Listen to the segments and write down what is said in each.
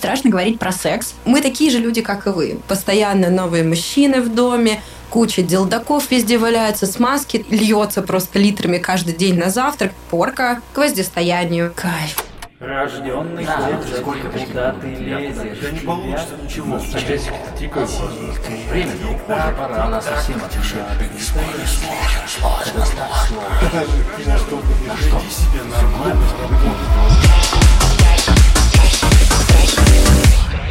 Страшно говорить про секс. Мы такие же люди, как и вы. Постоянно новые мужчины в доме, куча делдаков везде валяются, смазки льется просто литрами каждый день на завтрак, порка к воздействиянию. Кайф. Рожденный да, сколько куда ты лезешь? Да не получится ничего. Опять тикай. Время не уходит, пора, она совсем отвечает. Сложно, сложно, сложно. На что Веди себя нормально,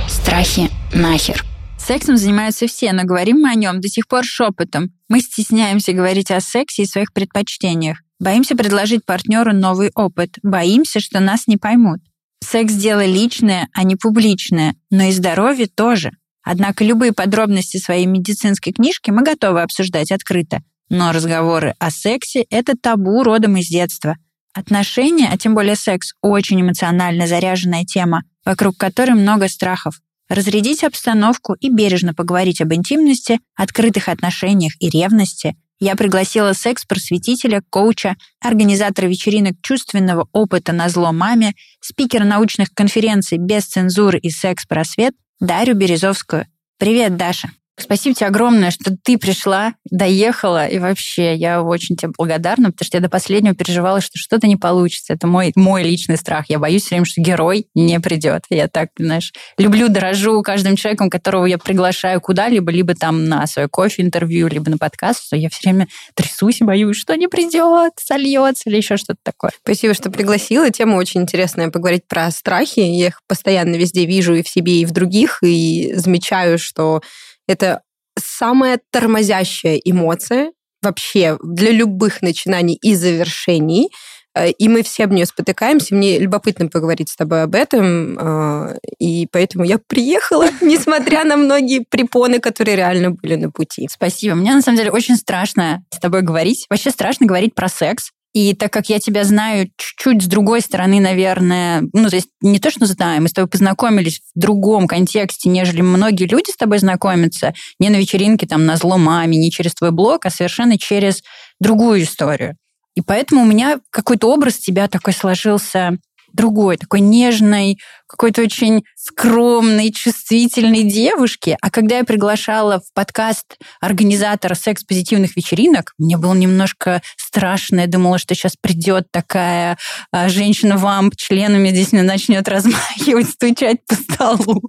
Страхи нахер. Сексом занимаются все, но говорим мы о нем до сих пор шепотом. Мы стесняемся говорить о сексе и своих предпочтениях. Боимся предложить партнеру новый опыт. Боимся, что нас не поймут. Секс – дело личное, а не публичное, но и здоровье тоже. Однако любые подробности своей медицинской книжки мы готовы обсуждать открыто. Но разговоры о сексе – это табу родом из детства. Отношения, а тем более секс, очень эмоционально заряженная тема, вокруг которой много страхов. Разрядить обстановку и бережно поговорить об интимности, открытых отношениях и ревности – я пригласила секс-просветителя, коуча, организатора вечеринок чувственного опыта на зло маме, спикера научных конференций без цензуры и секс-просвет Дарью Березовскую. Привет, Даша. Спасибо тебе огромное, что ты пришла, доехала, и вообще я очень тебе благодарна, потому что я до последнего переживала, что что-то не получится. Это мой, мой личный страх. Я боюсь все время, что герой не придет. Я так, знаешь, люблю, дорожу каждым человеком, которого я приглашаю куда-либо, либо там на свое кофе-интервью, либо на подкаст, что я все время трясусь и боюсь, что не придет, сольется или еще что-то такое. Спасибо, что пригласила. Тема очень интересная, поговорить про страхи. Я их постоянно везде вижу и в себе, и в других, и замечаю, что это самая тормозящая эмоция вообще для любых начинаний и завершений. Э, и мы все об нее спотыкаемся. Мне любопытно поговорить с тобой об этом. Э, и поэтому я приехала, несмотря на многие препоны, которые реально были на пути. Спасибо. Мне на самом деле очень страшно с тобой говорить. Вообще страшно говорить про секс. И так как я тебя знаю чуть-чуть с другой стороны, наверное, ну, то есть не то, что знаю, мы с тобой познакомились в другом контексте, нежели многие люди с тобой знакомятся, не на вечеринке, там, на зло маме, не через твой блог, а совершенно через другую историю. И поэтому у меня какой-то образ тебя такой сложился другой, такой нежной, какой-то очень скромной, чувствительной девушки. А когда я приглашала в подкаст организатора секс-позитивных вечеринок, мне было немножко страшно. Я думала, что сейчас придет такая а, женщина-вамп членами здесь мне начнет размахивать, стучать по столу.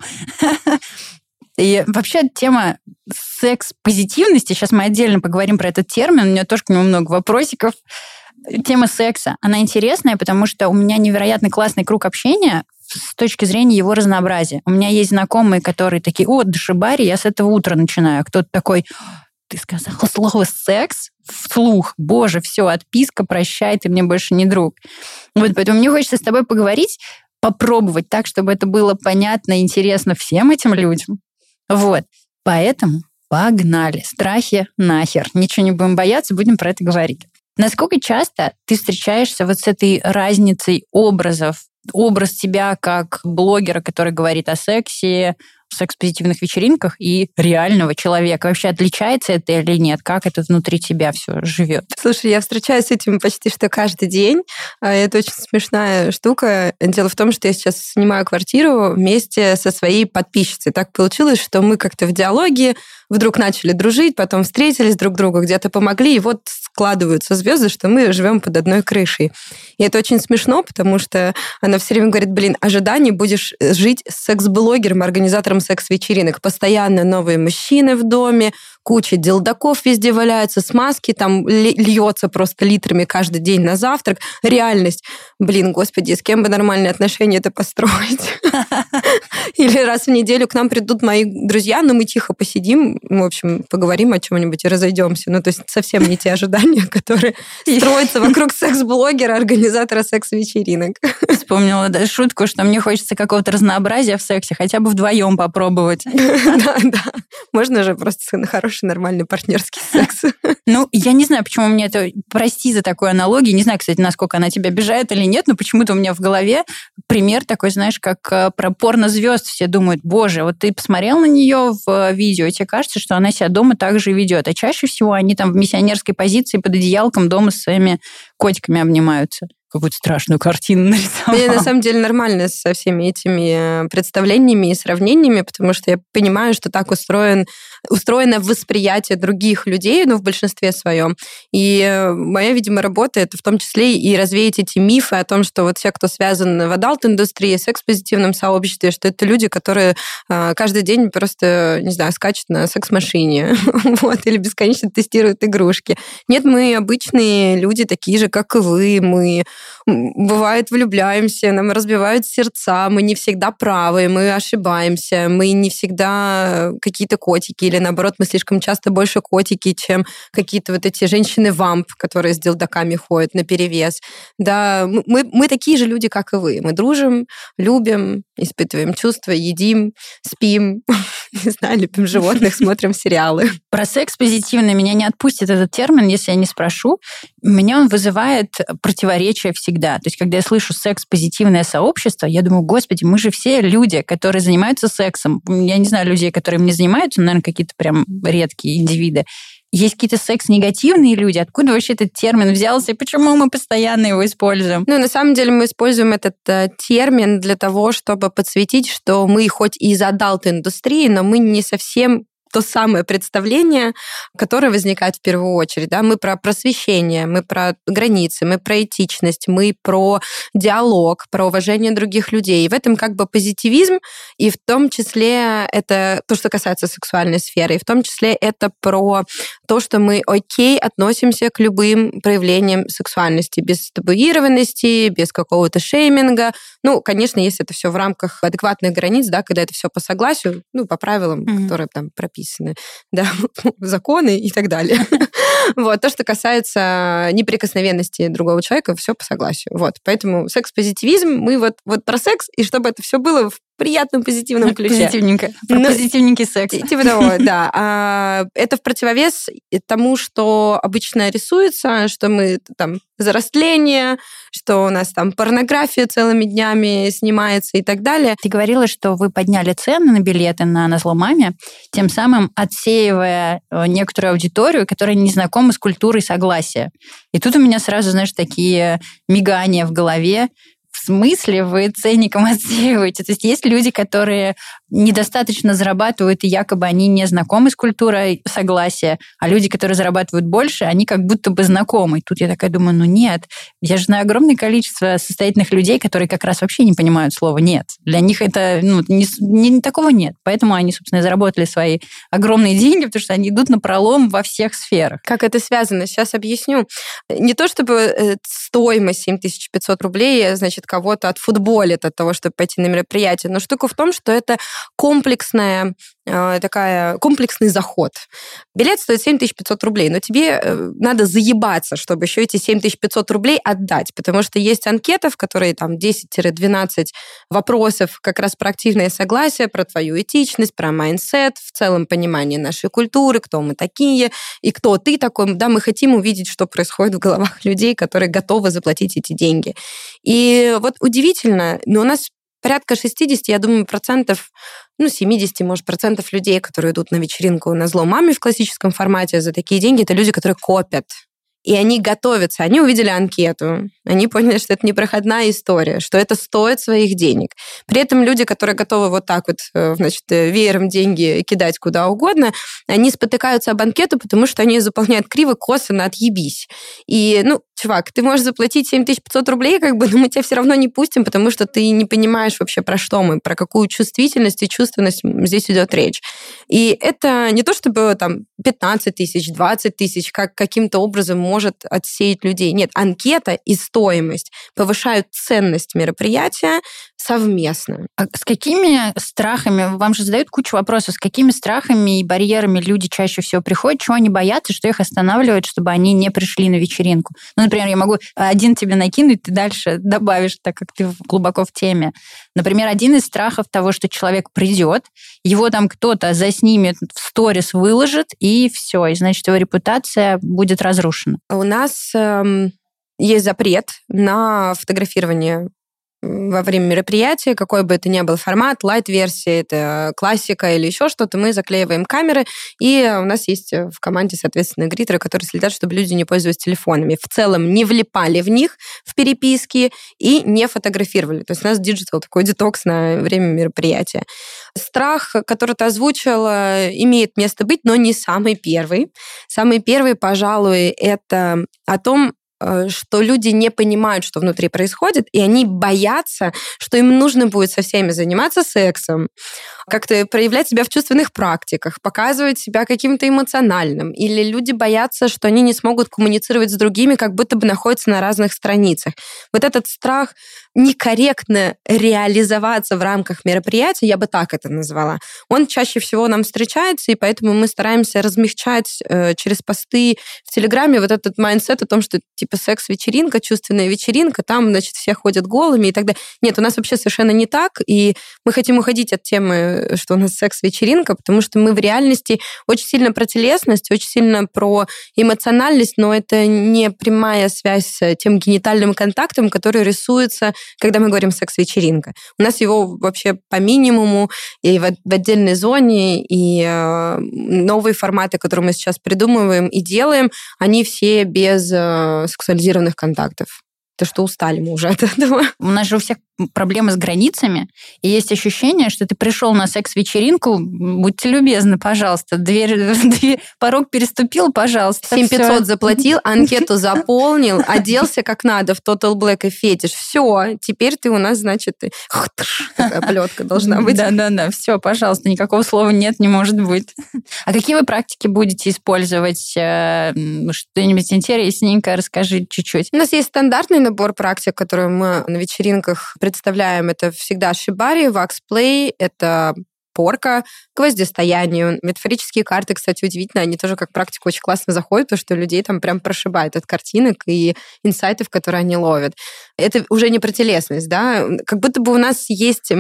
И вообще тема секс-позитивности, сейчас мы отдельно поговорим про этот термин, у меня тоже к нему много вопросиков, тема секса, она интересная, потому что у меня невероятно классный круг общения с точки зрения его разнообразия. У меня есть знакомые, которые такие, о, дошибари, я с этого утра начинаю. Кто-то такой, ты сказал слово секс вслух. Боже, все, отписка, прощай, ты мне больше не друг. Вот, поэтому мне хочется с тобой поговорить, попробовать так, чтобы это было понятно и интересно всем этим людям. Вот. Поэтому погнали. Страхи нахер. Ничего не будем бояться, будем про это говорить. Насколько часто ты встречаешься вот с этой разницей образов? Образ тебя как блогера, который говорит о сексе, секс-позитивных вечеринках и реального человека. Вообще отличается это или нет? Как это внутри тебя все живет? Слушай, я встречаюсь с этим почти что каждый день. А, это очень смешная штука. Дело в том, что я сейчас снимаю квартиру вместе со своей подписчицей. Так получилось, что мы как-то в диалоге вдруг начали дружить, потом встретились друг другу, где-то помогли, и вот складываются звезды, что мы живем под одной крышей. И это очень смешно, потому что она все время говорит, блин, ожиданий будешь жить с секс-блогером, организатором секс-вечеринок. Постоянно новые мужчины в доме, куча делдаков везде валяются, смазки там льется просто литрами каждый день на завтрак. Реальность. Блин, господи, с кем бы нормальные отношения это построить? Или раз в неделю к нам придут мои друзья, но мы тихо посидим, в общем, поговорим о чем-нибудь и разойдемся. Ну, то есть совсем не те ожидания, которые строятся вокруг секс-блогера, организатора секс-вечеринок. Вспомнила да, шутку, что мне хочется какого-то разнообразия в сексе, хотя бы вдвоем попробовать. Да, да. Можно же просто на хороший, нормальный партнерский секс. Ну, я не знаю, почему мне это... Прости за такую аналогию. Не знаю, кстати, насколько она тебя обижает или нет, но почему-то у меня в голове пример такой, знаешь, как э, про порно-звезд. Все думают, боже, вот ты посмотрел на нее в э, видео, и тебе кажется, что она себя дома так же ведет. А чаще всего они там в миссионерской позиции под одеялком дома с своими котиками обнимаются. какую-то страшную картину нарисовал. Мне на самом деле нормально со всеми этими представлениями и сравнениями, потому что я понимаю, что так устроен, устроено восприятие других людей, ну, в большинстве своем. И моя, видимо, работа это в том числе и развеять эти мифы о том, что вот все, кто связан в адалт-индустрии, секс-позитивном сообществе, что это люди, которые а, каждый день просто, не знаю, скачут на секс-машине, вот, или бесконечно тестируют игрушки. Нет, мы обычные люди, такие же, как и вы, мы бывает влюбляемся, нам разбивают сердца, мы не всегда правы, мы ошибаемся, мы не всегда какие-то котики, или наоборот, мы слишком часто больше котики, чем какие-то вот эти женщины-вамп, которые с дилдаками ходят на перевес. Да, мы, мы такие же люди, как и вы. Мы дружим, любим, испытываем чувства, едим, спим, не знаю, любим животных, смотрим сериалы. Про секс позитивный меня не отпустит этот термин, если я не спрошу. Меня он вызывает противоречие всегда. То есть, когда я слышу секс-позитивное сообщество, я думаю, господи, мы же все люди, которые занимаются сексом. Я не знаю людей, которые не занимаются, наверное, какие-то прям редкие индивиды. Есть какие-то секс-негативные люди. Откуда вообще этот термин взялся и почему мы постоянно его используем? Ну, на самом деле мы используем этот э, термин для того, чтобы подсветить, что мы хоть и из адалт-индустрии, но мы не совсем то самое представление, которое возникает в первую очередь. Да? Мы про просвещение, мы про границы, мы про этичность, мы про диалог, про уважение других людей. И в этом как бы позитивизм, и в том числе это то, что касается сексуальной сферы, и в том числе это про то, что мы окей относимся к любым проявлениям сексуальности, без табуированности, без какого-то шейминга. Ну, конечно, если это все в рамках адекватных границ, да, когда это все по согласию, ну, по правилам, mm-hmm. которые там прописаны прописаны, да, законы и так далее. Вот, то, что касается неприкосновенности другого человека, все по согласию. Вот, поэтому секс-позитивизм, мы вот, вот про секс, и чтобы это все было в приятном позитивном ключе. Позитивненько. Про ну, позитивненький секс. Типа того, да. А, это в противовес тому, что обычно рисуется, что мы там зарастление, что у нас там порнография целыми днями снимается и так далее. Ты говорила, что вы подняли цены на билеты на «Назло маме», тем самым отсеивая э, некоторую аудиторию, которая не знакома с культурой согласия. И тут у меня сразу, знаешь, такие мигания в голове, смысле вы ценником отсеиваете? То есть есть люди, которые недостаточно зарабатывают, и якобы они не знакомы с культурой согласия, а люди, которые зарабатывают больше, они как будто бы знакомы. Тут я такая думаю, ну нет, я же знаю огромное количество состоятельных людей, которые как раз вообще не понимают слова «нет». Для них это, ну, не, не, такого нет. Поэтому они, собственно, и заработали свои огромные деньги, потому что они идут на пролом во всех сферах. Как это связано? Сейчас объясню. Не то чтобы э, стоимость 7500 рублей, значит, кого-то отфутболит от того, чтобы пойти на мероприятие, но штука в том, что это комплексная такая комплексный заход. Билет стоит 7500 рублей, но тебе э, надо заебаться, чтобы еще эти 7500 рублей отдать, потому что есть анкета, в которой там 10-12 вопросов как раз про активное согласие, про твою этичность, про mindset, в целом понимание нашей культуры, кто мы такие и кто ты такой. Да, мы хотим увидеть, что происходит в головах людей, которые готовы заплатить эти деньги. И вот удивительно, но у нас порядка 60, я думаю, процентов, ну, 70, может, процентов людей, которые идут на вечеринку на зло маме в классическом формате за такие деньги, это люди, которые копят. И они готовятся, они увидели анкету, они поняли, что это непроходная история, что это стоит своих денег. При этом люди, которые готовы вот так вот, э, значит, э, веером деньги кидать куда угодно, они спотыкаются об анкету, потому что они заполняют криво, косо, на отъебись. И, ну, чувак, ты можешь заплатить 7500 рублей, как бы, но мы тебя все равно не пустим, потому что ты не понимаешь вообще, про что мы, про какую чувствительность и чувственность здесь идет речь. И это не то, чтобы там 15 тысяч, 20 тысяч, как каким-то образом может отсеять людей. Нет, анкета и стоимость повышают ценность мероприятия, совместно. А с какими страхами, вам же задают кучу вопросов, с какими страхами и барьерами люди чаще всего приходят, чего они боятся, что их останавливает, чтобы они не пришли на вечеринку? Ну, например, я могу один тебе накинуть, ты дальше добавишь, так как ты глубоко в теме. Например, один из страхов того, что человек придет, его там кто-то заснимет, в сторис выложит, и все, и значит, его репутация будет разрушена. У нас эм, есть запрет на фотографирование во время мероприятия, какой бы это ни был формат, light-версия, это классика или еще что-то, мы заклеиваем камеры, и у нас есть в команде, соответственно, greeter ы, которые следят, чтобы люди не пользовались телефонами. В целом не влипали в них в переписке и не фотографировали. То есть у нас digital такой детокс на время мероприятия. Страх, который ты озвучила, имеет место быть, но не самый первый. Самый первый, пожалуй, это о том, Э, что люди не понимают, что внутри происходит, и они боятся, что им нужно будет со всеми заниматься сексом, как-то проявлять себя в чувственных практиках, показывать себя каким-то эмоциональным. Или люди боятся, что они не смогут коммуницировать с другими, как будто бы находятся на разных страницах. Вот этот страх некорректно реализоваться в рамках мероприятия, я бы так это назвала, он чаще всего нам встречается, и поэтому мы стараемся размягчать э, через посты в Телеграме вот этот mindset о том, что типа секс-вечеринка, чувственная вечеринка, там, значит, все ходят голыми и так далее. Нет, у нас вообще совершенно не так, и мы хотим уходить от темы, что у нас секс-вечеринка, потому что мы в реальности очень сильно про телесность, очень сильно про эмоциональность, но это не прямая связь с тем генитальным контактом, который рисуется когда мы говорим секс-вечеринка. У нас его вообще по минимуму и в, в отдельной зоне, и э, новые форматы, которые мы сейчас придумываем и делаем, они все без э, сексуализированных контактов. То, что устали мы уже от этого. У нас же у всех проблемы с границами, и есть ощущение, что ты пришел на секс-вечеринку, будьте любезны, пожалуйста, дверь, дверь порог переступил, пожалуйста. 7500 заплатил, анкету заполнил, оделся как надо в Total Black и фетиш. Все, теперь ты у нас, значит, ты... такая плетка должна быть. Да-да-да, все, пожалуйста, никакого слова нет, не может быть. А какие вы практики будете использовать? Э, что-нибудь интересненькое расскажи чуть-чуть. У нас есть стандартный набор практик, которые мы на вечеринках представляем, это всегда шибари, ваксплей, это порка, гвоздистоянию. Метафорические карты, кстати, удивительно, они тоже как практика очень классно заходят, потому что людей там прям прошибает от картинок и инсайтов, которые они ловят. Это уже не про телесность, да, как будто бы у нас есть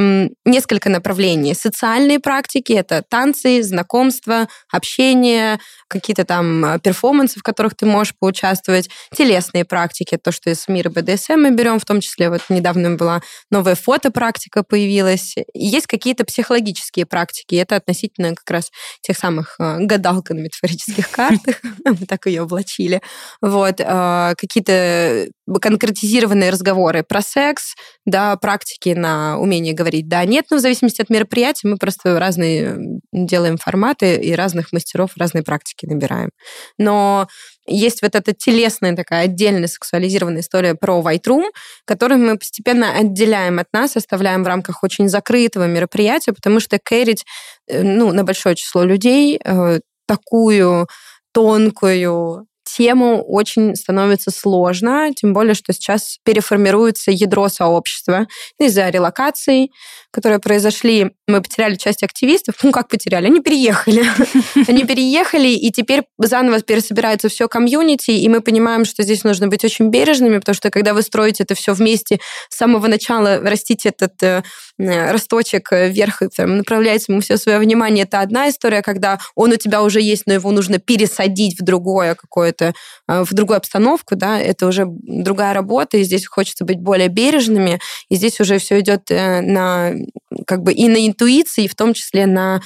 несколько направлений. Социальные практики — это танцы, знакомства, общение, какие-то там э, перформансы, в которых ты можешь поучаствовать. Телесные практики, то, что из мира БДСМ мы берем, в том числе вот недавно была новая фотопрактика появилась. Есть какие-то психологические практики, это относительно как раз тех самых э, гадалка на метафорических картах, мы так ее облачили. Вот, э, какие-то конкретизированные разговоры про секс, да, практики на умение говорить да, нет, но в зависимости от мероприятия мы просто разные делаем форматы и разных мастеров разные практики набираем. Но есть вот эта телесная такая отдельная сексуализированная история про White Room, которую мы постепенно отделяем от нас, оставляем в рамках очень закрытого мероприятия, потому что кэрить э, ну, на большое число людей э, такую тонкую тему очень становится сложно, тем более, что сейчас переформируется ядро сообщества из-за релокаций, которые произошли. Мы потеряли часть активистов. Ну, как потеряли? Они переехали. Они переехали, и теперь заново пересобирается все комьюнити, и мы понимаем, что здесь нужно быть очень бережными, потому что когда вы строите это все вместе с самого начала, растите этот э, росточек вверх и там, направляете ему все свое внимание, это одна история, когда он у тебя уже есть, но его нужно пересадить в другое какое-то, э, в другую обстановку, да, это уже другая работа, и здесь хочется быть более бережными, и здесь уже все идет э, на как бы и на интуиции, и в том числе на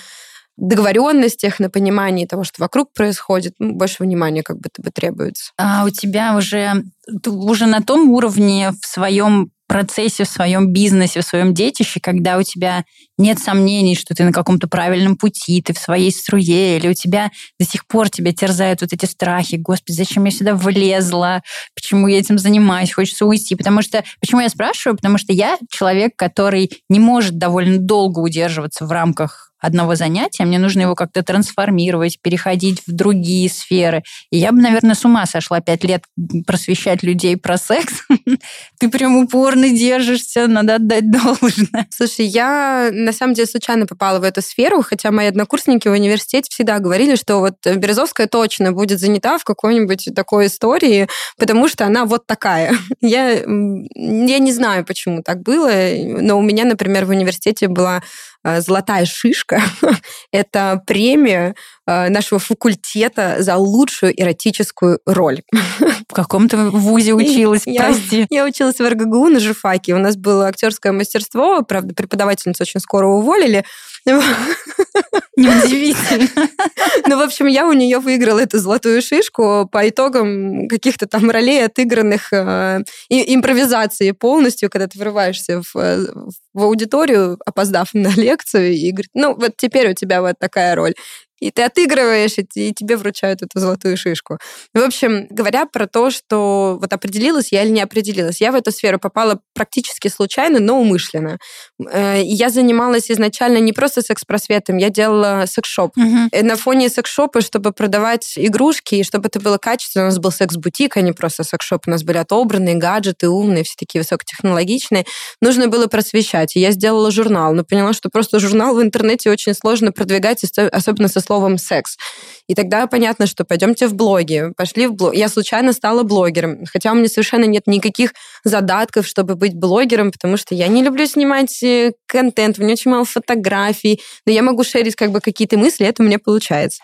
договоренностях, на понимании того, что вокруг происходит, ну, больше внимания как бы требуется. А у тебя уже, уже на том уровне в своем процессе, в своем бизнесе, в своем детище, когда у тебя нет сомнений, что ты на каком-то правильном пути, ты в своей струе, или у тебя до сих пор тебя терзают вот эти страхи, господи, зачем я сюда влезла, почему я этим занимаюсь, хочется уйти. Потому что, почему я спрашиваю? Потому что я человек, который не может довольно долго удерживаться в рамках одного занятия, мне нужно его как-то трансформировать, переходить в другие сферы. И я бы, наверное, с ума сошла пять лет просвещать людей про секс. Ты прям упорно держишься, надо отдать должное. Слушай, я на самом деле случайно попала в эту сферу, хотя мои однокурсники в университете всегда говорили, что вот Березовская точно будет занята в какой-нибудь такой истории, потому что она вот такая. Я, я не знаю, почему так было, но у меня, например, в университете была «Золотая шишка». Это премия э, нашего факультета за лучшую эротическую роль. В каком-то вузе училась, я, прости. Я училась в РГГУ на журфаке. У нас было актерское мастерство, правда, преподавательницу очень скоро уволили. Неудивительно. Ну, в общем, я у нее выиграла эту золотую шишку по итогам каких-то там ролей, отыгранных э, импровизации полностью, когда ты врываешься в, э, в аудиторию, опоздав на лекцию, и говорит, ну, вот теперь у тебя вот такая роль и ты отыгрываешь, и тебе вручают эту золотую шишку. В общем, говоря про то, что вот определилась я или не определилась, я в эту сферу попала практически случайно, но умышленно. Э, я занималась изначально не просто секс-просветом, я делала секс-шоп. Угу. На фоне секс-шопа, чтобы продавать игрушки, и чтобы это было качественно, у нас был секс-бутик, а не просто секс-шоп. У нас были отобранные гаджеты, умные, все такие высокотехнологичные. Нужно было просвещать. И я сделала журнал, но поняла, что просто журнал в интернете очень сложно продвигать, особенно со словом словом секс. И тогда понятно, что пойдемте в блоги. Пошли в блог. Я случайно стала блогером, хотя у меня совершенно нет никаких задатков, чтобы быть блогером, потому что я не люблю снимать э, контент, у меня очень мало фотографий, но я могу шерить как бы какие-то мысли, это у меня получается.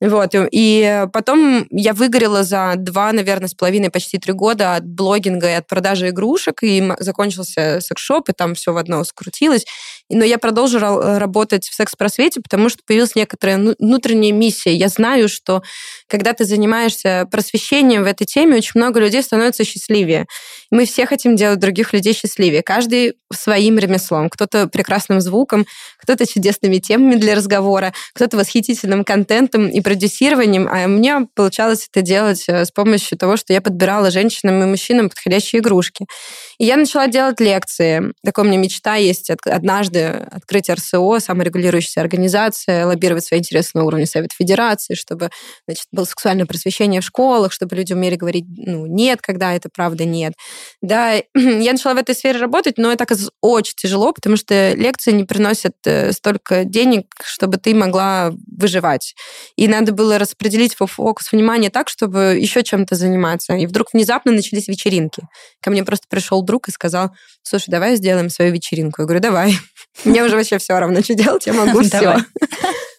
Вот. И потом я выгорела за два, наверное, с половиной, почти три года от блогинга и от продажи игрушек, и закончился секс-шоп, и там все в одно скрутилось. Но я продолжила работать в секс-просвете, потому что появилась некоторая ну, внутренняя миссия. Я знаю, что когда ты занимаешься просвещением в этой теме, очень много людей становятся счастливее. Мы все хотим делать других людей счастливее. Каждый своим ремеслом. Кто-то прекрасным звуком, кто-то чудесными темами для разговора, кто-то восхитительным контентом и продюсированием. А мне получалось это делать э, с помощью того, что я подбирала женщинам и мужчинам подходящие игрушки. И я начала делать лекции. Такая у меня мечта есть однажды открыть РСО, саморегулирующаяся организация, лоббировать свои интересы на уровне Совета Федерации, чтобы значит, было сексуальное просвещение в школах, чтобы люди умели говорить ну, нет, когда это правда нет. Да, я начала в этой сфере работать, но это оказалось очень тяжело, потому что лекции не приносят э, столько денег, чтобы ты могла выживать. И надо было распределить фокус внимания так, чтобы еще чем-то заниматься. И вдруг внезапно начались вечеринки. Ко мне просто пришел друг и сказал, слушай, давай сделаем свою вечеринку. Я говорю, давай. Мне уже вообще все равно, что делать, я могу все.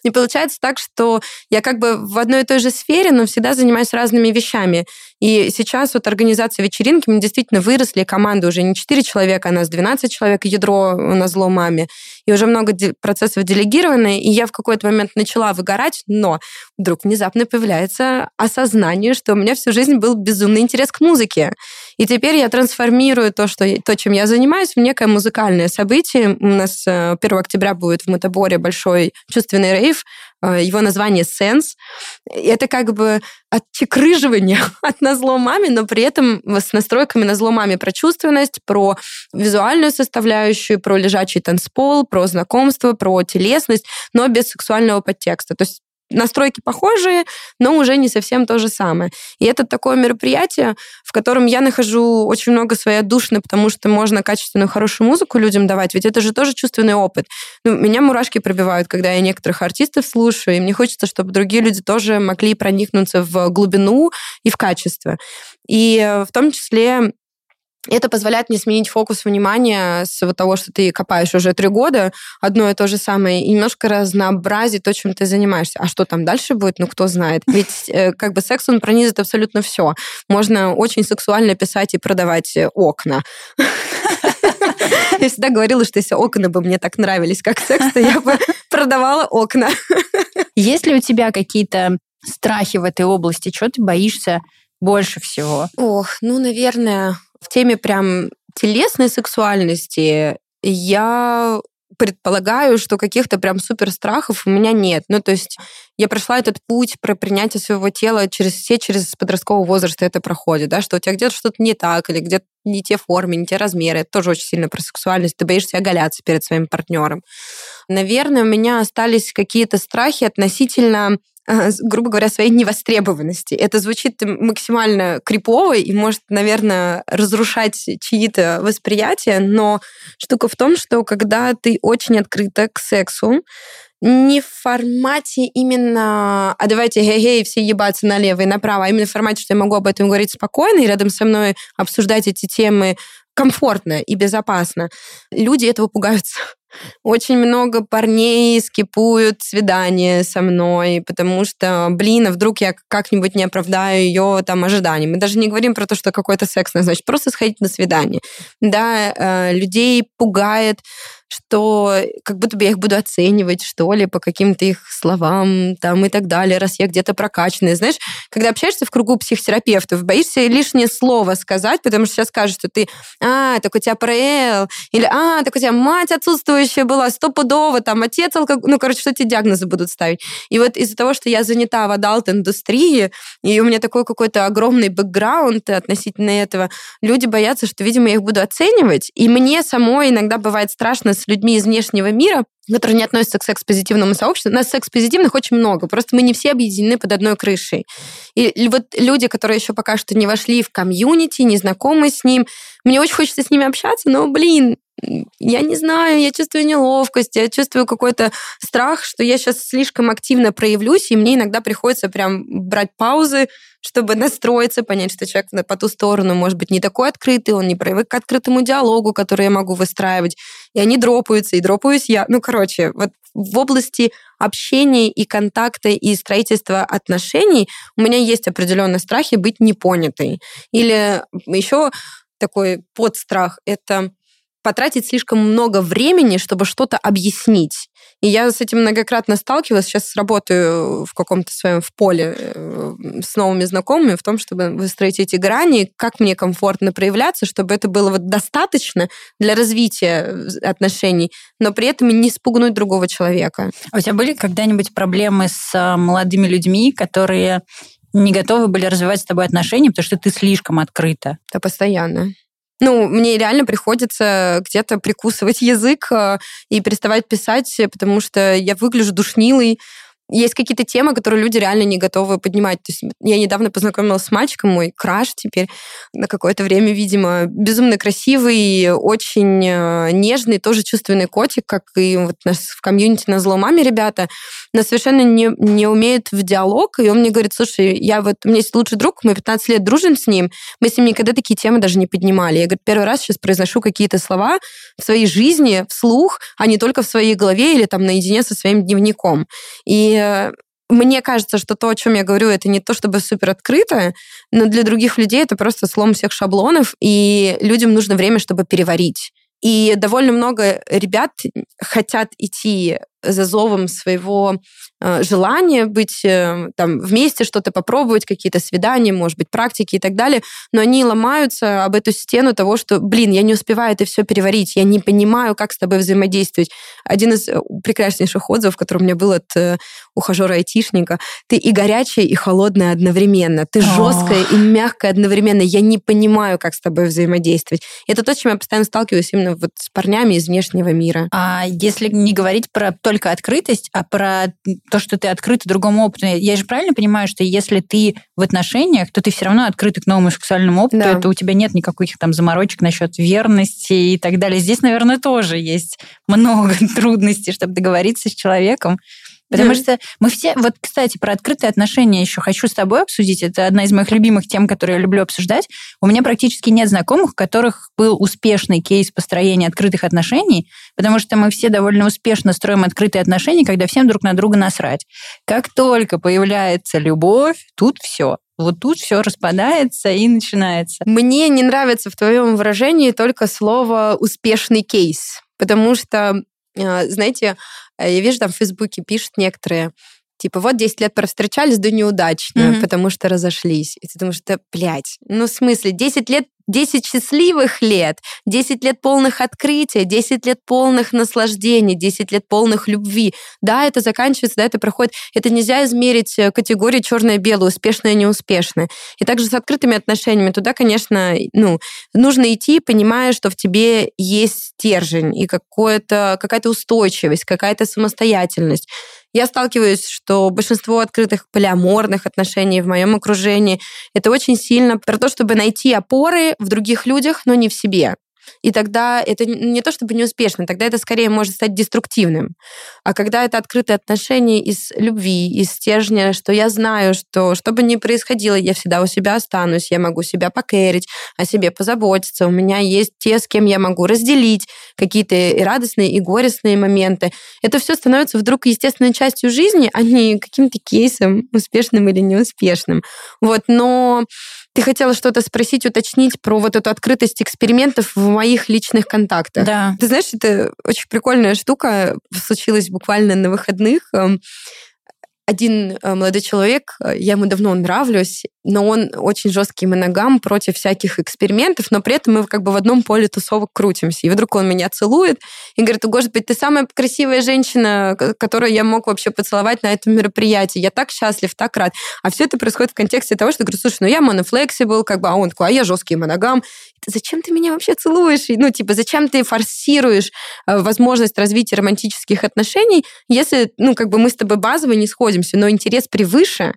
И получается так, что я как бы в одной и той же сфере, но всегда занимаюсь разными вещами. И сейчас вот организация вечеринки, мы действительно выросли, команда уже не 4 человека, а нас 12 человек, ядро на зло маме. И уже много процессов делегированы, и я в какой-то момент начала выгорать, но вдруг внезапно появляется осознание, что у меня всю жизнь был безумный интерес к музыке. И теперь я трансформирую то, что, то чем я занимаюсь, в некое музыкальное событие. У нас 1 э, октября будет в Мотоборе большой чувственный рейв, э, его название «Сенс». Это как бы отчекрыживание от назло маме, но при этом с настройками на зло маме про чувственность, про визуальную составляющую, про лежачий танцпол, про знакомство, про телесность, но без сексуального подтекста. То есть настройки похожие, но уже не совсем то же самое. И это такое мероприятие, в котором я нахожу очень много своей отдушины, потому что можно качественную, хорошую музыку людям давать, ведь это же тоже чувственный опыт. Ну, меня мурашки пробивают, когда я некоторых артистов слушаю, и мне хочется, чтобы другие люди тоже могли проникнуться в глубину и в качество. И э, в том числе это позволяет мне сменить фокус внимания с вот того, что ты копаешь уже три года, одно и то же самое, и немножко разнообразить то, чем ты занимаешься. А что там дальше будет, ну кто знает. Ведь э, как бы секс, он пронизит абсолютно все. Можно очень сексуально писать и продавать э, окна. Я всегда говорила, что если окна бы мне так нравились, как секс, то я бы продавала окна. Есть ли у тебя какие-то страхи в этой области? Чего ты боишься больше всего? Ох, ну, наверное, в теме прям телесной сексуальности я предполагаю, что каких-то прям супер страхов у меня нет. Ну, то есть я прошла этот путь про принятие своего тела через все, через подросткового возраста это проходит, да, что у тебя где-то что-то не так, или где-то не те формы, не те размеры. Это тоже очень сильно про сексуальность. Ты боишься оголяться перед своим партнером. Наверное, у меня остались какие-то страхи относительно грубо говоря, своей невостребованности. Это звучит максимально крипово и может, наверное, разрушать чьи-то восприятия, но штука в том, что когда ты очень открыта к сексу, не в формате именно «а давайте гей-гей, все ебаться налево и направо», а именно в формате, что я могу об этом говорить спокойно и рядом со мной обсуждать эти темы комфортно и безопасно. Люди этого пугаются. Очень много парней скипуют свидание со мной, потому что, блин, а вдруг я как-нибудь не оправдаю ее там ожиданий. Мы даже не говорим про то, что какой-то секс назначить, просто сходить на свидание. Да, э, людей пугает что как будто бы я их буду оценивать, что ли, по каким-то их словам там и так далее, раз я где-то прокачанная. Знаешь, когда общаешься в кругу психотерапевтов, боишься лишнее слово сказать, потому что сейчас скажут, что ты, а, так у тебя ПРЛ, или, а, так у тебя мать отсутствующая была, стопудово, там, отец алкоголь, ну, короче, что тебе диагнозы будут ставить. И вот из-за того, что я занята в адалт-индустрии, и у меня такой какой-то огромный бэкграунд относительно этого, люди боятся, что, видимо, я их буду оценивать, и мне самой иногда бывает страшно с людьми из внешнего мира, которые не относятся к секс-позитивному сообществу. Нас секс-позитивных очень много, просто мы не все объединены под одной крышей. И вот люди, которые еще пока что не вошли в комьюнити, не знакомы с ним, мне очень хочется с ними общаться, но, блин, я не знаю, я чувствую неловкость, я чувствую какой-то страх, что я сейчас слишком активно проявлюсь, и мне иногда приходится прям брать паузы, чтобы настроиться, понять, что человек по ту сторону может быть не такой открытый, он не привык к открытому диалогу, который я могу выстраивать, и они дропаются, и дропаюсь я. Ну, короче, вот в области общения и контакта и строительства отношений у меня есть определенные страхи быть непонятой. Или еще такой подстрах — это потратить слишком много времени, чтобы что-то объяснить. И я с этим многократно сталкивалась. Сейчас работаю в каком-то своем в поле э, с новыми знакомыми в том, чтобы выстроить эти грани, как мне комфортно проявляться, чтобы это было вот достаточно для развития отношений, но при этом не спугнуть другого человека. А у тебя были когда-нибудь проблемы с а, молодыми людьми, которые не готовы были развивать с тобой отношения, потому что ты слишком открыта? Да, постоянно. Ну, мне реально приходится где-то прикусывать язык э, и переставать писать, потому что я выгляжу душнилой, есть какие-то темы, которые люди реально не готовы поднимать. То есть я недавно познакомилась с мальчиком, мой краш теперь на какое-то время, видимо, безумно красивый, очень э, нежный, тоже чувственный котик, как и вот нас в комьюнити на зло маме ребята, но совершенно не, не умеет в диалог, и он мне говорит, слушай, я вот, у меня есть лучший друг, мы 15 лет дружим с ним, мы с ним никогда такие темы даже не поднимали. Я, говорю, первый раз сейчас произношу какие-то слова в своей жизни вслух, а не только в своей голове или там наедине со своим дневником. И мне кажется, что то, о чем я говорю, это не то чтобы супер открыто, но для других людей это просто слом всех шаблонов, и людям нужно время, чтобы переварить. И довольно много ребят хотят идти за зовом своего э, желания быть э, там вместе, что-то попробовать, какие-то свидания, может быть, практики и так далее, но они ломаются об эту стену того, что, блин, я не успеваю это все переварить, я не понимаю, как с тобой взаимодействовать. Один из э, прекраснейших отзывов, который у меня был от ухажера-айтишника, ты и горячая, и холодная одновременно, ты жесткая и мягкая одновременно, я не понимаю, как с тобой взаимодействовать. Это то, с чем я постоянно сталкиваюсь именно вот с парнями из внешнего мира. А если не говорить про только открытость, а про то, что ты открыт другому опыту. Я же правильно понимаю, что если ты в отношениях, то ты все равно открыт к новому сексуальному опыту, да. это у тебя нет никаких там заморочек насчет верности и так далее. Здесь, наверное, тоже есть много трудностей, чтобы договориться с человеком. Потому mm. что мы все... Вот, кстати, про открытые отношения еще хочу с тобой обсудить. Это одна из моих любимых тем, которые я люблю обсуждать. У меня практически нет знакомых, у которых был успешный кейс построения открытых отношений, потому что мы все довольно успешно строим открытые отношения, когда всем друг на друга насрать. Как только появляется любовь, тут все. Вот тут все распадается и начинается. Мне не нравится в твоем выражении только слово «успешный кейс», потому что, э, знаете, я вижу, там в Фейсбуке пишут некоторые, типа, вот 10 лет провстречались, да неудачно, mm-hmm. потому что разошлись. И ты думаешь, да, блядь, ну в смысле, 10 лет 10 счастливых лет, 10 лет полных открытия, 10 лет полных наслаждений, 10 лет полных любви. Да, это заканчивается, да, это проходит. Это нельзя измерить э, категории черное-белое, успешное, неуспешное. И также с открытыми отношениями туда, конечно, ну, нужно идти, понимая, что в тебе есть стержень и какая-то устойчивость, какая-то самостоятельность. Я сталкиваюсь, что большинство открытых полиаморных отношений в моем окружении это очень сильно про то, чтобы найти опоры в других людях, но не в себе. И тогда это не то чтобы неуспешно, тогда это скорее может стать деструктивным. А когда это открытые отношения из любви, из стержня, что я знаю, что что бы ни происходило, я всегда у себя останусь, я могу себя покерить, о себе позаботиться, у меня есть те, с кем я могу разделить какие-то и радостные, и горестные моменты. Это все становится вдруг естественной частью жизни, а не каким-то кейсом, успешным или неуспешным. Вот, но ты хотела что-то спросить, уточнить про вот эту открытость экспериментов в моих личных контактах. Да. Ты знаешь, это очень прикольная штука, случилась буквально на выходных. Один э, молодой человек, э, я ему давно нравлюсь, но он очень жесткий моногам против всяких экспериментов, но при этом мы как бы в одном поле тусовок крутимся. И вдруг он меня целует и говорит, господи, ты самая красивая женщина, которую я мог вообще поцеловать на этом мероприятии. Я так счастлив, так рад. А все это происходит в контексте того, что говорю, слушай, ну я монофлексибл, как бы, а он такой, а я жесткий моногам. Зачем ты меня вообще целуешь? Ну, типа, зачем ты форсируешь э, возможность развития романтических отношений, если, ну, как бы мы с тобой базово не сходимся, но интерес превыше.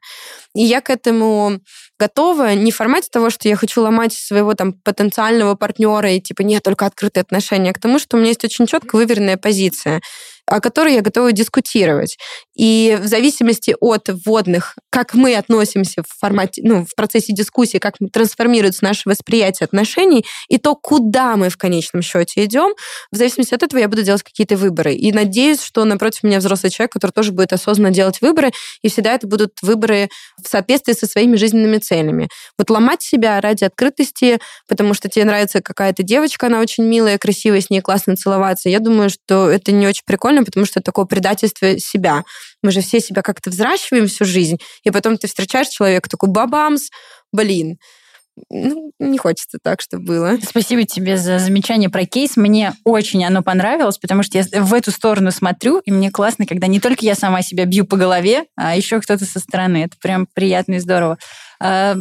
И я к этому готова не в формате того, что я хочу ломать своего там потенциального партнера и типа нет, только открытые отношения, а к тому, что у меня есть очень четко выверенная позиция о которой я готова дискутировать. И в зависимости от вводных, как мы относимся в формате, ну, в процессе дискуссии, как трансформируется наше восприятие отношений, и то, куда мы в конечном счете идем, в зависимости от этого я буду делать какие-то выборы. И надеюсь, что напротив меня взрослый человек, который тоже будет осознанно делать выборы, и всегда это будут выборы в соответствии со своими жизненными целями. Вот ломать себя ради открытости, потому что тебе нравится какая-то девочка, она очень милая, красивая, с ней классно целоваться, я думаю, что это не очень прикольно, потому что это такое предательство себя. Мы же все себя как-то взращиваем всю жизнь, и потом ты встречаешь человека такой бабамс, блин, ну, не хочется так, чтобы было. Спасибо тебе за замечание про кейс. Мне очень оно понравилось, потому что я в эту сторону смотрю, и мне классно, когда не только я сама себя бью по голове, а еще кто-то со стороны. Это прям приятно и здорово. А,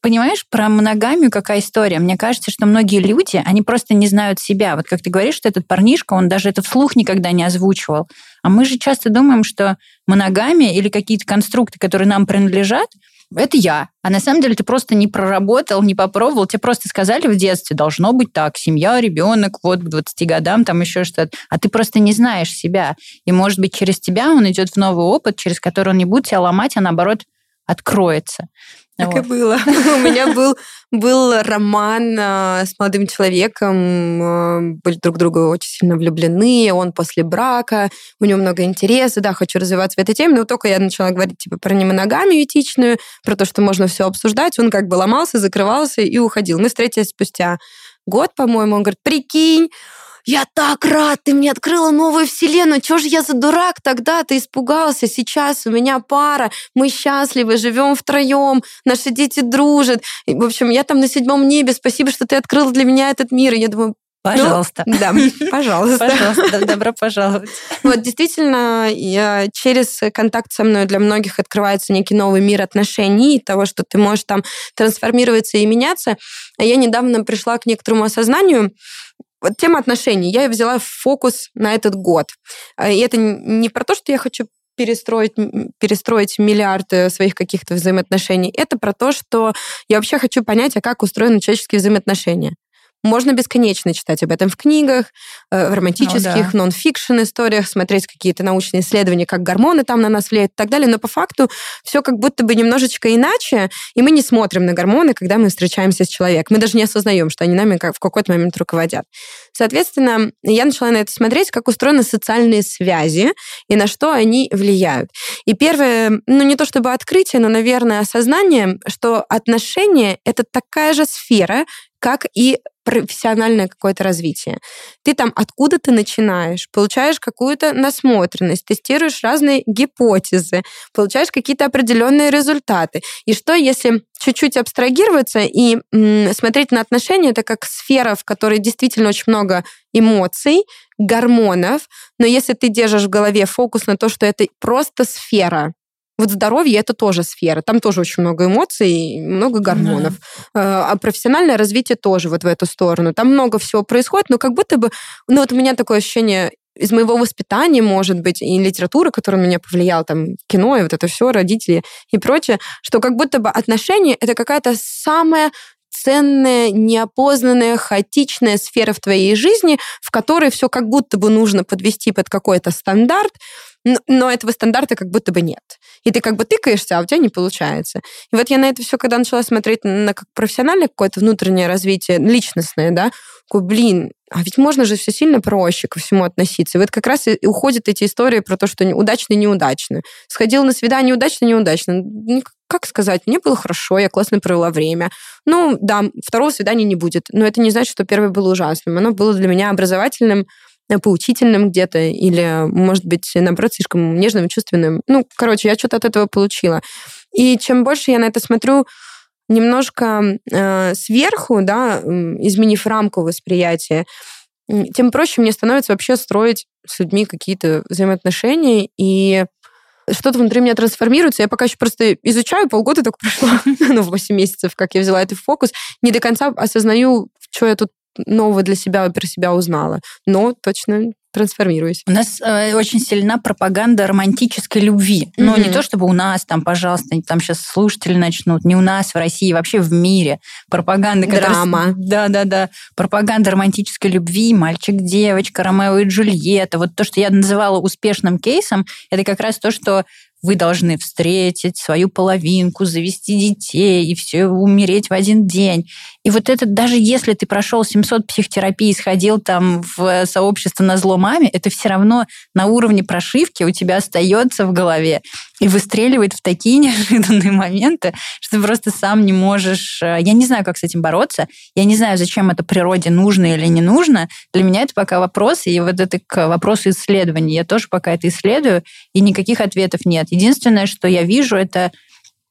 понимаешь, про моногамию какая история? Мне кажется, что многие люди, они просто не знают себя. Вот как ты говоришь, что этот парнишка, он даже это вслух никогда не озвучивал. А мы же часто думаем, что моногамия или какие-то конструкты, которые нам принадлежат, это я. А на самом деле ты просто не проработал, не попробовал. Тебе просто сказали в детстве, должно быть так, семья, ребенок, вот к 20 годам, там еще что-то. А ты просто не знаешь себя. И, может быть, через тебя он идет в новый опыт, через который он не будет тебя ломать, а наоборот откроется. Так вот. и было. У меня был, был роман э, с молодым человеком, были друг друга очень сильно влюблены, он после брака, у него много интереса, да, хочу развиваться в этой теме, но только я начала говорить типа про немоногамию этичную, про то, что можно все обсуждать, он как бы ломался, закрывался и уходил. Мы встретились спустя год, по-моему, он говорит, прикинь, я так рад, ты мне открыла новую вселенную. Чего же я за дурак тогда? Ты испугался. Сейчас у меня пара, мы счастливы, живем втроем, наши дети дружат. И, в общем, я там на седьмом небе. Спасибо, что ты открыл для меня этот мир. И я думаю, Пожалуйста. Ну, да, пожалуйста. Пожалуйста, добро пожаловать. Вот, действительно, я, через контакт со мной для многих открывается некий новый мир отношений, того, что ты можешь там трансформироваться и меняться. А я недавно пришла к некоторому осознанию, вот тема отношений. Я взяла фокус на этот год. А, и это не про то, что я хочу перестроить, перестроить миллиарды своих каких-то взаимоотношений. Это про то, что я вообще хочу понять, а как устроены человеческие взаимоотношения. Можно бесконечно читать об этом в книгах, э, в романтических, ну, нон-фикшн историях, смотреть какие-то научные исследования, как гормоны там на нас влияют и так далее. Но по факту все как будто бы немножечко иначе, и мы не смотрим на гормоны, когда мы встречаемся с человеком. Мы даже не осознаем, что они нами в какой-то момент руководят. Соответственно, я начала на это смотреть, как устроены социальные связи и на что они влияют. И первое, ну не то чтобы открытие, но, наверное, осознание, что отношения — это такая же сфера, как и профессиональное какое-то развитие. Ты там откуда ты начинаешь, получаешь какую-то насмотренность, тестируешь разные гипотезы, получаешь какие-то определенные результаты. И что, если чуть-чуть абстрагироваться и м, смотреть на отношения, это как сфера, в которой действительно очень много эмоций, гормонов, но если ты держишь в голове фокус на то, что это просто сфера, вот здоровье это тоже сфера, там тоже очень много эмоций, много гормонов. Да. А профессиональное развитие тоже вот в эту сторону. Там много всего происходит, но как будто бы, ну вот у меня такое ощущение из моего воспитания, может быть, и литература, которая на меня повлияла, там, кино и вот это все, родители и прочее, что как будто бы отношения — это какая-то самая ценная, неопознанная, хаотичная сфера в твоей жизни, в которой все как будто бы нужно подвести под какой-то стандарт, но этого стандарта как будто бы нет. И ты как бы тыкаешься, а у тебя не получается. И вот я на это все, когда начала смотреть на как профессиональное какое-то внутреннее развитие, личностное, да, такой, блин, а ведь можно же все сильно проще ко всему относиться. И вот как раз и уходят эти истории про то, что удачно неудачно. Сходил на свидание удачно, неудачно. Ну, как сказать, мне было хорошо, я классно провела время. Ну, да, второго свидания не будет. Но это не значит, что первое было ужасным. Оно было для меня образовательным, поучительным где-то, или, может быть, наоборот, слишком нежным, чувственным. Ну, короче, я что-то от этого получила. И чем больше я на это смотрю, немножко э, сверху, да, изменив рамку восприятия, тем проще мне становится вообще строить с людьми какие-то взаимоотношения, и что-то внутри меня трансформируется. Я пока еще просто изучаю, полгода так прошло, ну, 8 месяцев, как я взяла этот фокус, не до конца осознаю, что я тут нового для себя, про себя узнала. Но точно трансформируюсь. У нас э, очень сильна пропаганда романтической любви. Mm-hmm. Ну, не то чтобы у нас, там, пожалуйста, там сейчас слушатели начнут, не у нас в России, вообще в мире. Пропаганда, Драма. Да-да-да. Пропаганда романтической любви, мальчик-девочка, Ромео и Джульетта. Вот то, что я называла успешным кейсом, это как раз то, что вы должны встретить свою половинку, завести детей и все умереть в один день. И вот это, даже если ты прошел 700 психотерапий, сходил там в сообщество на зло маме, это все равно на уровне прошивки у тебя остается в голове и выстреливает в такие неожиданные моменты, что ты просто сам не можешь... Э, я не знаю, как с этим бороться. Я не знаю, зачем это природе нужно или не нужно. Для меня это пока вопрос, и вот это к вопросу исследования. Я тоже пока это исследую, и никаких ответов нет. Единственное, что я вижу, это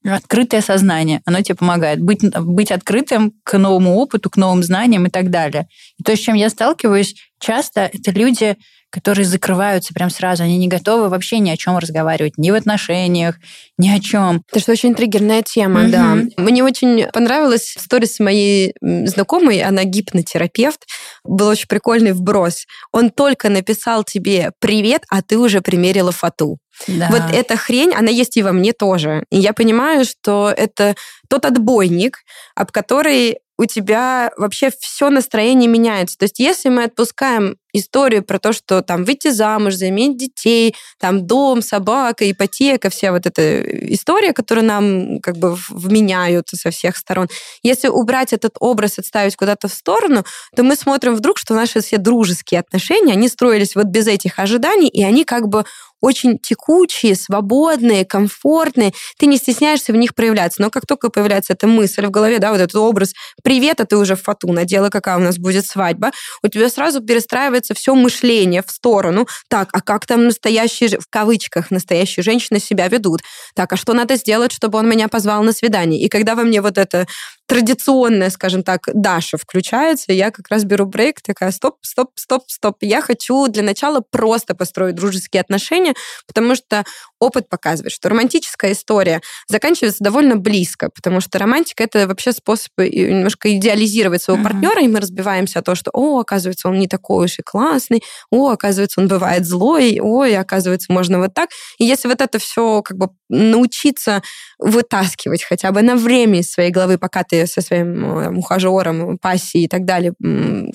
открытое сознание. Оно тебе помогает быть, быть открытым к новому опыту, к новым знаниям и так далее. И то, с чем я сталкиваюсь часто, это люди, которые закрываются прям сразу. Они не готовы вообще ни о чем разговаривать, ни в отношениях, ни о чем. Это что очень триггерная тема, угу. да. Мне очень понравилась история с моей знакомой, она гипнотерапевт. Был очень прикольный вброс. Он только написал тебе «Привет», а ты уже примерила фату. Да. Вот эта хрень, она есть и во мне тоже. И я понимаю, что это тот отбойник, об который у тебя вообще все настроение меняется. То есть если мы отпускаем историю про то, что там выйти замуж, заиметь детей, там дом, собака, ипотека, вся вот эта история, которую нам как бы вменяют со всех сторон. Если убрать этот образ, отставить куда-то в сторону, то мы смотрим вдруг, что наши все дружеские отношения, они строились вот без этих ожиданий, и они как бы очень текучие, свободные, комфортные. Ты не стесняешься в них проявляться. Но как только появляется эта мысль в голове, да, вот этот образ «привет», а ты уже в фату надела, какая у нас будет свадьба, у тебя сразу перестраивается все мышление в сторону. Так, а как там настоящие, в кавычках, настоящие женщины себя ведут? Так, а что надо сделать, чтобы он меня позвал на свидание? И когда во мне вот это традиционная, скажем так, Даша включается, я как раз беру брейк, такая, стоп, стоп, стоп, стоп. Я хочу для начала просто построить дружеские отношения, потому что опыт показывает, что романтическая история заканчивается довольно близко, потому что романтика это вообще способ немножко идеализировать своего uh-huh. партнера, и мы разбиваемся о том, что, о, оказывается, он не такой уж и классный, о, оказывается, он бывает злой, ой, оказывается, можно вот так. И если вот это все как бы научиться вытаскивать хотя бы на время из своей головы, пока ты со своим там, ухажером, пассией и так далее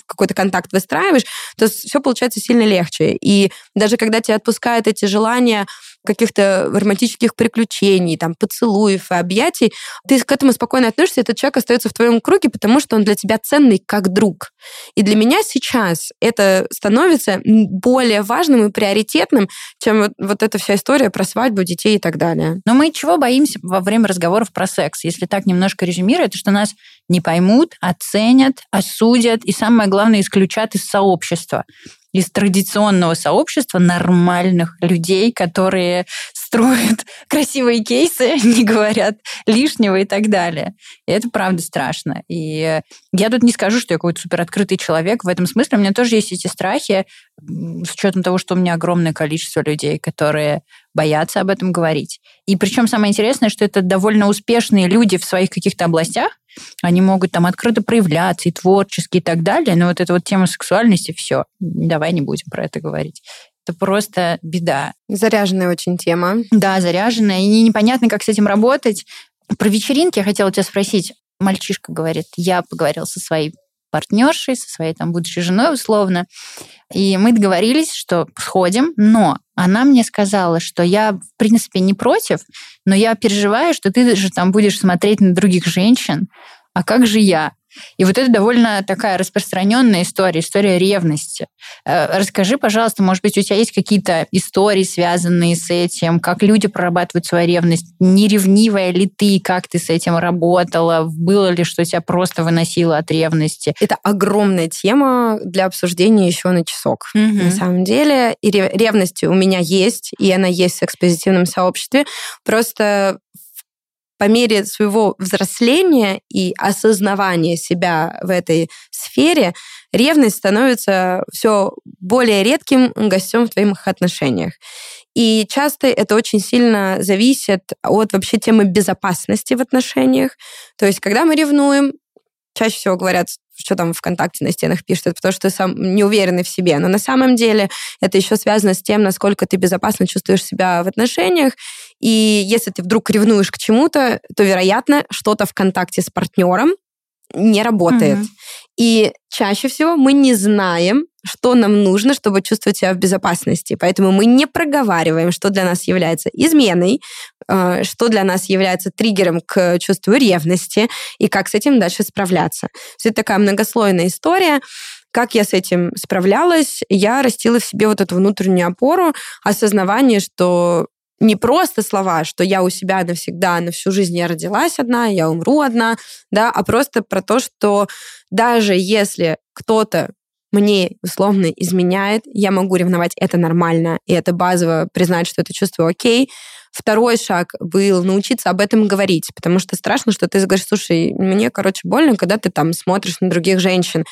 какой-то контакт выстраиваешь, то все получается сильно легче. И даже когда тебя отпускают эти желания каких-то романтических приключений, там, поцелуев и объятий, ты к этому спокойно относишься, этот человек остается в твоем круге, потому что он для тебя ценный как друг. И для меня сейчас это становится более важным и приоритетным, чем вот, вот эта вся история про свадьбу, детей и так далее. Но мы чего боимся во время разговоров про секс? Если так немножко резюмировать, то что нас не поймут, оценят, осудят и, самое главное, исключат из сообщества из традиционного сообщества нормальных людей, которые строят красивые кейсы, не говорят лишнего и так далее. И это правда страшно. И я тут не скажу, что я какой-то супероткрытый человек. В этом смысле у меня тоже есть эти страхи, с учетом того, что у меня огромное количество людей, которые боятся об этом говорить. И причем самое интересное, что это довольно успешные люди в своих каких-то областях, они могут там открыто проявляться и творчески и так далее, но вот эта вот тема сексуальности, все, давай не будем про это говорить. Это просто беда. Заряженная очень тема. Да, заряженная. И непонятно, как с этим работать. Про вечеринки я хотела тебя спросить. мальчишка говорит, я поговорил со своей партнершей, со своей там будущей женой условно, и мы договорились, что сходим, но она мне сказала, что я, в принципе, не против, но я переживаю, что ты же там будешь смотреть на других женщин, а как же я? И вот это довольно такая распространенная история, история ревности. Э, расскажи, пожалуйста, может быть, у тебя есть какие-то истории, связанные с этим, как люди прорабатывают свою ревность? Не ревнивая ли ты, как ты с этим работала? Было ли, что тебя просто выносило от ревности? Это огромная тема для обсуждения еще на часок. Угу. На самом деле, и ревность у меня есть, и она есть в экспозитивном сообществе. Просто по мере своего взросления и осознавания себя в этой сфере, ревность становится все более редким гостем в твоих отношениях. И часто это очень сильно зависит от вообще темы безопасности в отношениях. То есть, когда мы ревнуем, чаще всего говорят, что там ВКонтакте на стенах пишут, это потому что ты сам не уверенный в себе. Но на самом деле это еще связано с тем, насколько ты безопасно чувствуешь себя в отношениях. И если ты вдруг ревнуешь к чему-то, то, вероятно, что-то в контакте с партнером не работает. Mm-hmm. И чаще всего мы не знаем, что нам нужно, чтобы чувствовать себя в безопасности. Поэтому мы не проговариваем, что для нас является изменой, э, что для нас является триггером к чувству ревности и как с этим дальше справляться. Это такая многослойная история. Как я с этим справлялась? Я растила в себе вот эту внутреннюю опору, осознавание, что не просто слова, что я у себя навсегда, на всю жизнь я родилась одна, я умру одна, да, а просто про то, что даже если кто-то мне условно изменяет, я могу ревновать, это нормально, и это базово признать, что это чувство окей. Второй шаг был научиться об этом говорить, потому что страшно, что ты говоришь, слушай, мне, короче, больно, когда ты там смотришь на других женщин.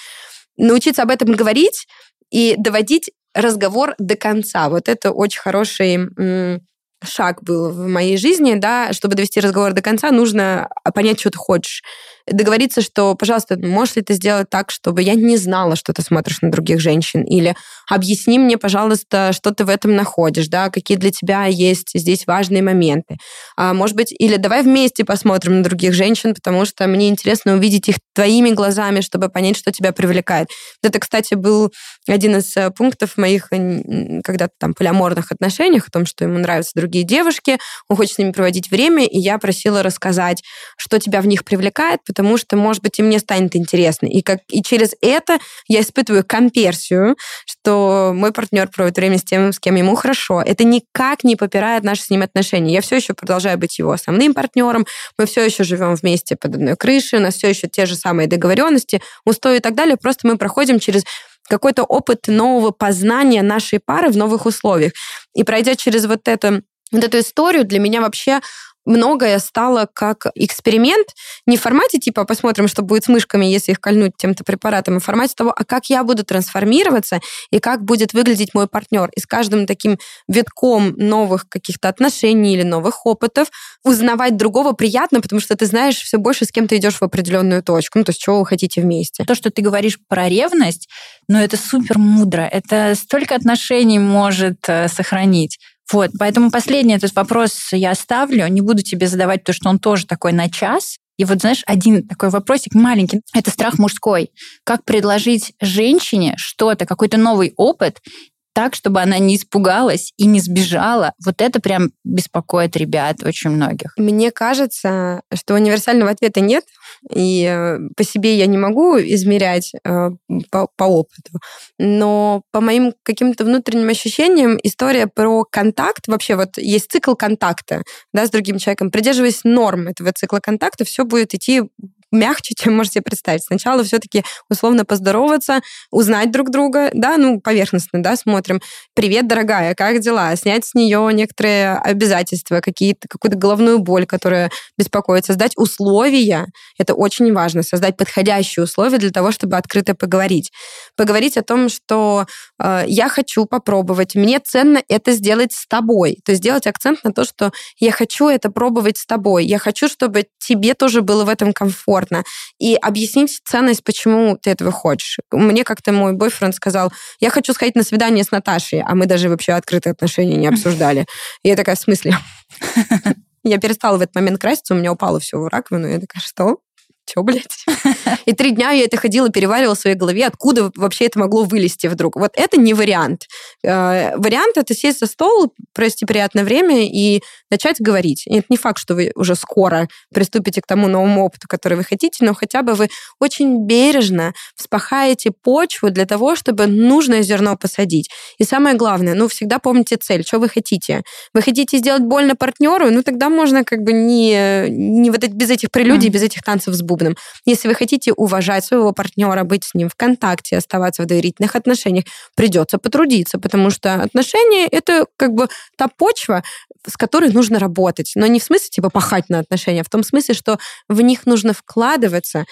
Научиться об этом говорить и доводить разговор до конца. Вот это очень хороший шаг был в моей жизни, да, чтобы довести разговор до конца, нужно понять, что ты хочешь договориться, что, пожалуйста, можешь ли ты сделать так, чтобы я не знала, что ты смотришь на других женщин, или объясни мне, пожалуйста, что ты в этом находишь, да, какие для тебя есть здесь важные моменты. А, может быть, или давай вместе посмотрим на других женщин, потому что мне интересно увидеть их твоими глазами, чтобы понять, что тебя привлекает. Это, кстати, был один из э, пунктов моих когда-то там полиаморных отношениях, о том, что ему нравятся другие девушки, он хочет с ними проводить время, и я просила рассказать, что тебя в них привлекает, потому что, может быть, и мне станет интересно. И, как, и через это я испытываю комперсию, что мой партнер проводит время с тем, с кем ему хорошо. Это никак не попирает наши с ним отношения. Я все еще продолжаю быть его основным партнером, мы все еще живем вместе под одной крышей, у нас все еще те же самые договоренности, устои и так далее, просто мы проходим через какой-то опыт нового познания нашей пары в новых условиях. И пройдя через вот это вот эту историю для меня вообще многое стало как эксперимент, не в формате типа посмотрим, что будет с мышками, если их кольнуть тем-то препаратом, а в формате того, а как я буду трансформироваться и как будет выглядеть мой партнер. И с каждым таким витком новых каких-то отношений или новых опытов узнавать другого приятно, потому что ты знаешь все больше, с кем ты идешь в определенную точку, ну, то есть чего вы хотите вместе. То, что ты говоришь про ревность, ну, это супер мудро. Это столько отношений может э, сохранить. Вот, поэтому последний этот вопрос я оставлю. Не буду тебе задавать то, что он тоже такой на час. И вот, знаешь, один такой вопросик маленький. Это страх мужской. Как предложить женщине что-то, какой-то новый опыт, так, чтобы она не испугалась и не сбежала. Вот это прям беспокоит ребят очень многих. Мне кажется, что универсального ответа нет, и э, по себе я не могу измерять э, по, по опыту. Но по моим каким-то внутренним ощущениям история про контакт, вообще вот есть цикл контакта да, с другим человеком. Придерживаясь норм этого цикла контакта, все будет идти мягче, чем можете представить. Сначала все-таки условно поздороваться, узнать друг друга, да, ну, поверхностно, да, смотрим. Привет, дорогая, как дела? Снять с нее некоторые обязательства, какие-то, какую-то головную боль, которая беспокоит. Создать условия, это очень важно, создать подходящие условия для того, чтобы открыто поговорить. Поговорить о том, что э, я хочу попробовать, мне ценно это сделать с тобой. То есть сделать акцент на то, что я хочу это пробовать с тобой. Я хочу, чтобы тебе тоже было в этом комфортно комфортно. И объяснить ценность, почему ты этого хочешь. Мне как-то мой бойфренд сказал, я хочу сходить на свидание с Наташей, а мы даже вообще открытые отношения не обсуждали. И я такая, в смысле? Я перестала в этот момент краситься, у меня упало все в раковину. Я такая, что? Чё, блядь? И три дня я это ходила, переваривала в своей голове, откуда вообще это могло вылезти вдруг. Вот это не вариант. Э, вариант — это сесть за стол, провести приятное время и начать говорить. И это не факт, что вы уже скоро приступите к тому новому опыту, который вы хотите, но хотя бы вы очень бережно вспахаете почву для того, чтобы нужное зерно посадить. И самое главное, ну, всегда помните цель, что вы хотите. Вы хотите сделать больно партнеру, ну, тогда можно как бы не, не вот без этих прелюдий, mm. без этих танцев с бубном. Если вы хотите уважать своего партнера, быть с ним в контакте, оставаться в доверительных отношениях, придется потрудиться, потому что отношения — это как бы та почва, с которой нужно работать. Но не в смысле типа пахать на отношения, а в том смысле, что в них нужно вкладываться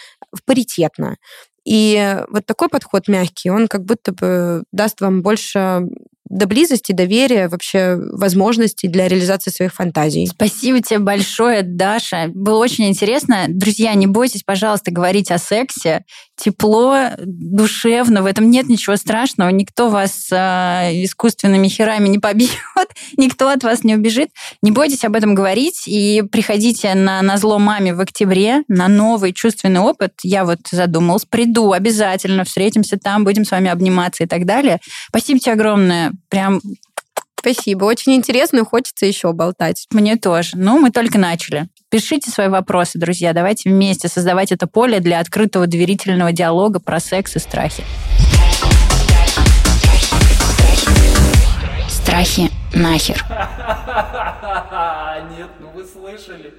паритетно. И вот такой подход мягкий, он как будто бы даст вам больше до близости, доверия, вообще возможностей для реализации своих фантазий. Спасибо тебе большое, Даша. Было очень интересно. Друзья, не бойтесь, пожалуйста, говорить о сексе. Тепло, душевно, в этом нет ничего страшного. Никто вас э, искусственными херами не побьет, никто от вас не убежит. Не бойтесь об этом говорить и приходите на, на зло маме в октябре на новый чувственный опыт. Я вот задумалась, приду обязательно, встретимся там, будем с вами обниматься и так далее. Спасибо тебе огромное прям Спасибо. Очень интересно, хочется еще болтать. Мне тоже. Ну, мы только начали. Пишите свои вопросы, друзья. Давайте вместе создавать это поле для открытого доверительного диалога про секс и страхи. Страхи нахер.